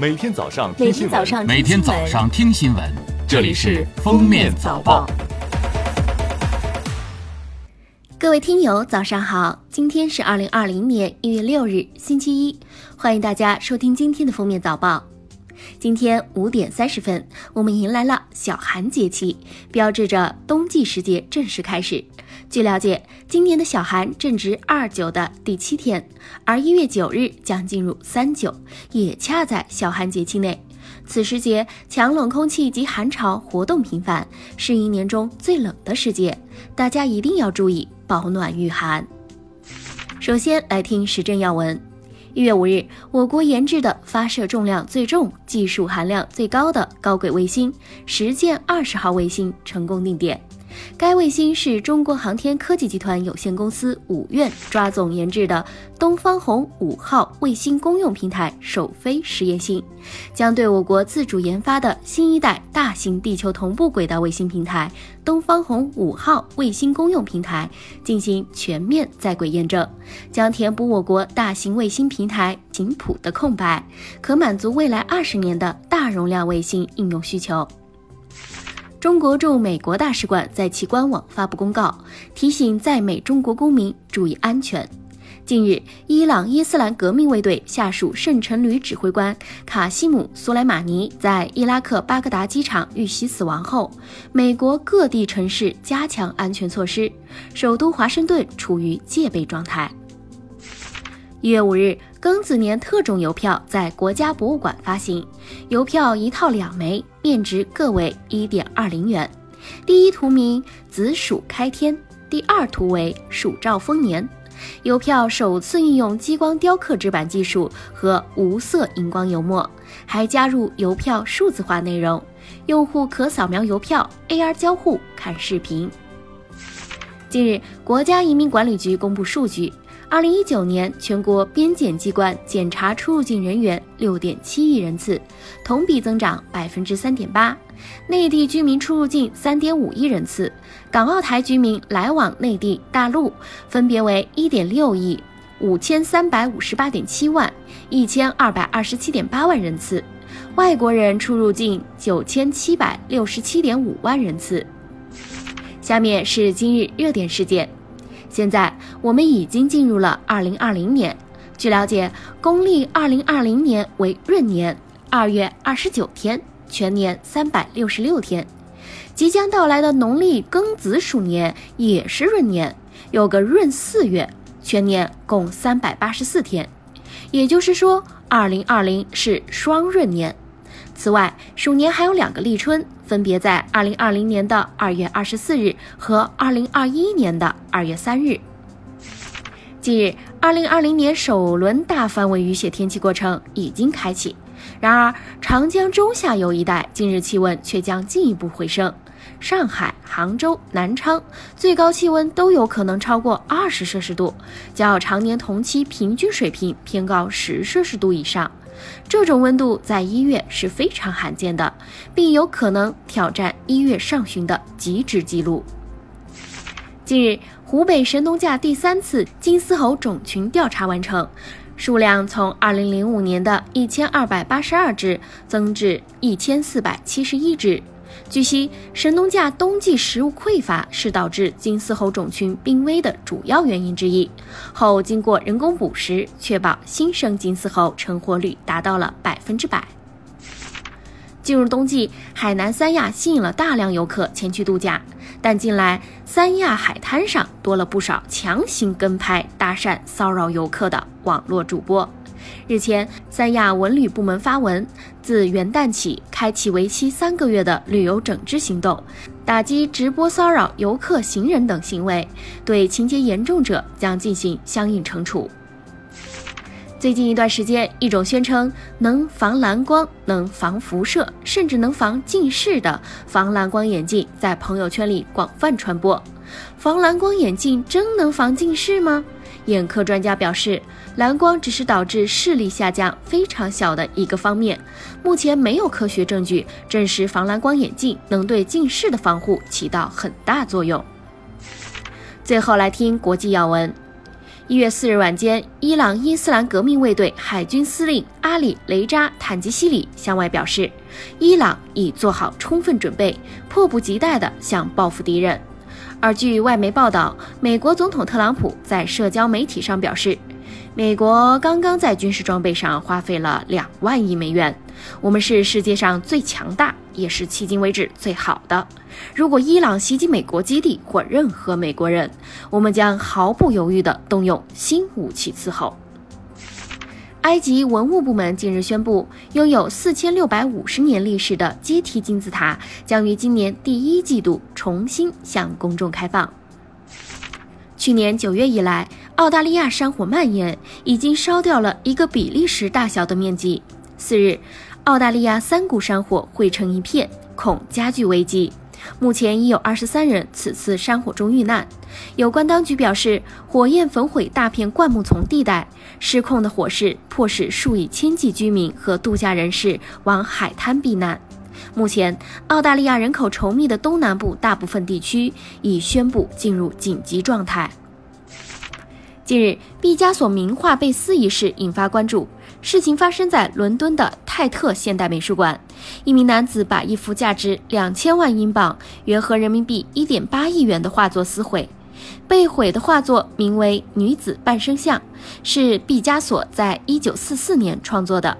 每天早上听新闻，每天早上听新闻，这里是《封面早报》。各位听友，早上好！今天是二零二零年一月六日，星期一，欢迎大家收听今天的《封面早报》。今天五点三十分，我们迎来了小寒节气，标志着冬季时节正式开始。据了解，今年的小寒正值二九的第七天，而一月九日将进入三九，也恰在小寒节气内。此时节，强冷空气及寒潮活动频繁，是一年中最冷的时节，大家一定要注意保暖御寒。首先来听时政要闻。一月五日，我国研制的发射重量最重、技术含量最高的高轨卫星“实践二十号”卫星成功定点。该卫星是中国航天科技集团有限公司五院抓总研制的东方红五号卫星公用平台首飞实验星，将对我国自主研发的新一代大型地球同步轨道卫星平台东方红五号卫星公用平台进行全面在轨验证，将填补我国大型卫星平台紧谱的空白，可满足未来二十年的大容量卫星应用需求。中国驻美国大使馆在其官网发布公告，提醒在美中国公民注意安全。近日，伊朗伊斯兰革命卫队下属圣城旅指挥官卡西姆·苏莱马尼在伊拉克巴格达机场遇袭死亡后，美国各地城市加强安全措施，首都华盛顿处于戒备状态。一月五日，庚子年特种邮票在国家博物馆发行，邮票一套两枚，面值各为一点二零元。第一图名子鼠开天，第二图为鼠兆丰年。邮票首次运用激光雕刻纸板技术和无色荧光油墨，还加入邮票数字化内容，用户可扫描邮票，AR 交互看视频。近日，国家移民管理局公布数据。二零一九年，全国边检机关检查出入境人员六点七亿人次，同比增长百分之三点八；内地居民出入境三点五亿人次，港澳台居民来往内地、大陆分别为一点六亿、五千三百五十八点七万、一千二百二十七点八万人次，外国人出入境九千七百六十七点五万人次。下面是今日热点事件。现在我们已经进入了二零二零年。据了解，公历二零二零年为闰年，二月二十九天，全年三百六十六天。即将到来的农历庚子鼠年也是闰年，有个闰四月，全年共三百八十四天。也就是说，二零二零是双闰年。此外，鼠年还有两个立春。分别在二零二零年的二月二十四日和二零二一年的二月三日。近日，二零二零年首轮大范围雨雪天气过程已经开启，然而长江中下游一带近日气温却将进一步回升，上海、杭州、南昌最高气温都有可能超过二十摄氏度，较常年同期平均水平偏高十摄氏度以上。这种温度在一月是非常罕见的，并有可能挑战一月上旬的极值记录。近日，湖北神农架第三次金丝猴种群调查完成，数量从2005年的一千二百八十二只增至一千四百七十一只。据悉，神农架冬季食物匮乏是导致金丝猴种群濒危的主要原因之一。后经过人工捕食，确保新生金丝猴成活率达到了百分之百。进入冬季，海南三亚吸引了大量游客前去度假，但近来三亚海滩上多了不少强行跟拍、搭讪、骚扰游客的网络主播。日前，三亚文旅部门发文，自元旦起开启为期三个月的旅游整治行动，打击直播骚扰游客、行人等行为，对情节严重者将进行相应惩处。最近一段时间，一种宣称能防蓝光、能防辐射，甚至能防近视的防蓝光眼镜在朋友圈里广泛传播。防蓝光眼镜真能防近视吗？眼科专家表示，蓝光只是导致视力下降非常小的一个方面，目前没有科学证据证实防蓝光眼镜能对近视的防护起到很大作用。最后来听国际要闻。一月四日晚间，伊朗伊斯兰革命卫队海军司令阿里·雷扎·坦吉西里向外表示，伊朗已做好充分准备，迫不及待地想报复敌人。而据外媒报道，美国总统特朗普在社交媒体上表示，美国刚刚在军事装备上花费了两万亿美元，我们是世界上最强大，也是迄今为止最好的。如果伊朗袭击美国基地或任何美国人，我们将毫不犹豫地动用新武器伺候。埃及文物部门近日宣布，拥有四千六百五十年历史的阶梯金字塔将于今年第一季度重新向公众开放。去年九月以来，澳大利亚山火蔓延，已经烧掉了一个比利时大小的面积。四日，澳大利亚三股山火汇成一片，恐加剧危机。目前已有二十三人此次山火中遇难。有关当局表示，火焰焚毁大片灌木丛地带，失控的火势迫使数以千计居民和度假人士往海滩避难。目前，澳大利亚人口稠密的东南部大部分地区已宣布进入紧急状态。近日，毕加索名画被撕一事引发关注。事情发生在伦敦的泰特现代美术馆，一名男子把一幅价值两千万英镑（约合人民币一点八亿元）的画作撕毁。被毁的画作名为《女子半身像》，是毕加索在一九四四年创作的。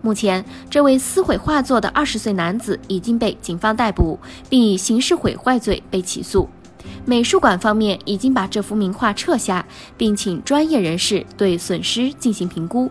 目前，这位撕毁画作的二十岁男子已经被警方逮捕，并以刑事毁坏罪被起诉。美术馆方面已经把这幅名画撤下，并请专业人士对损失进行评估。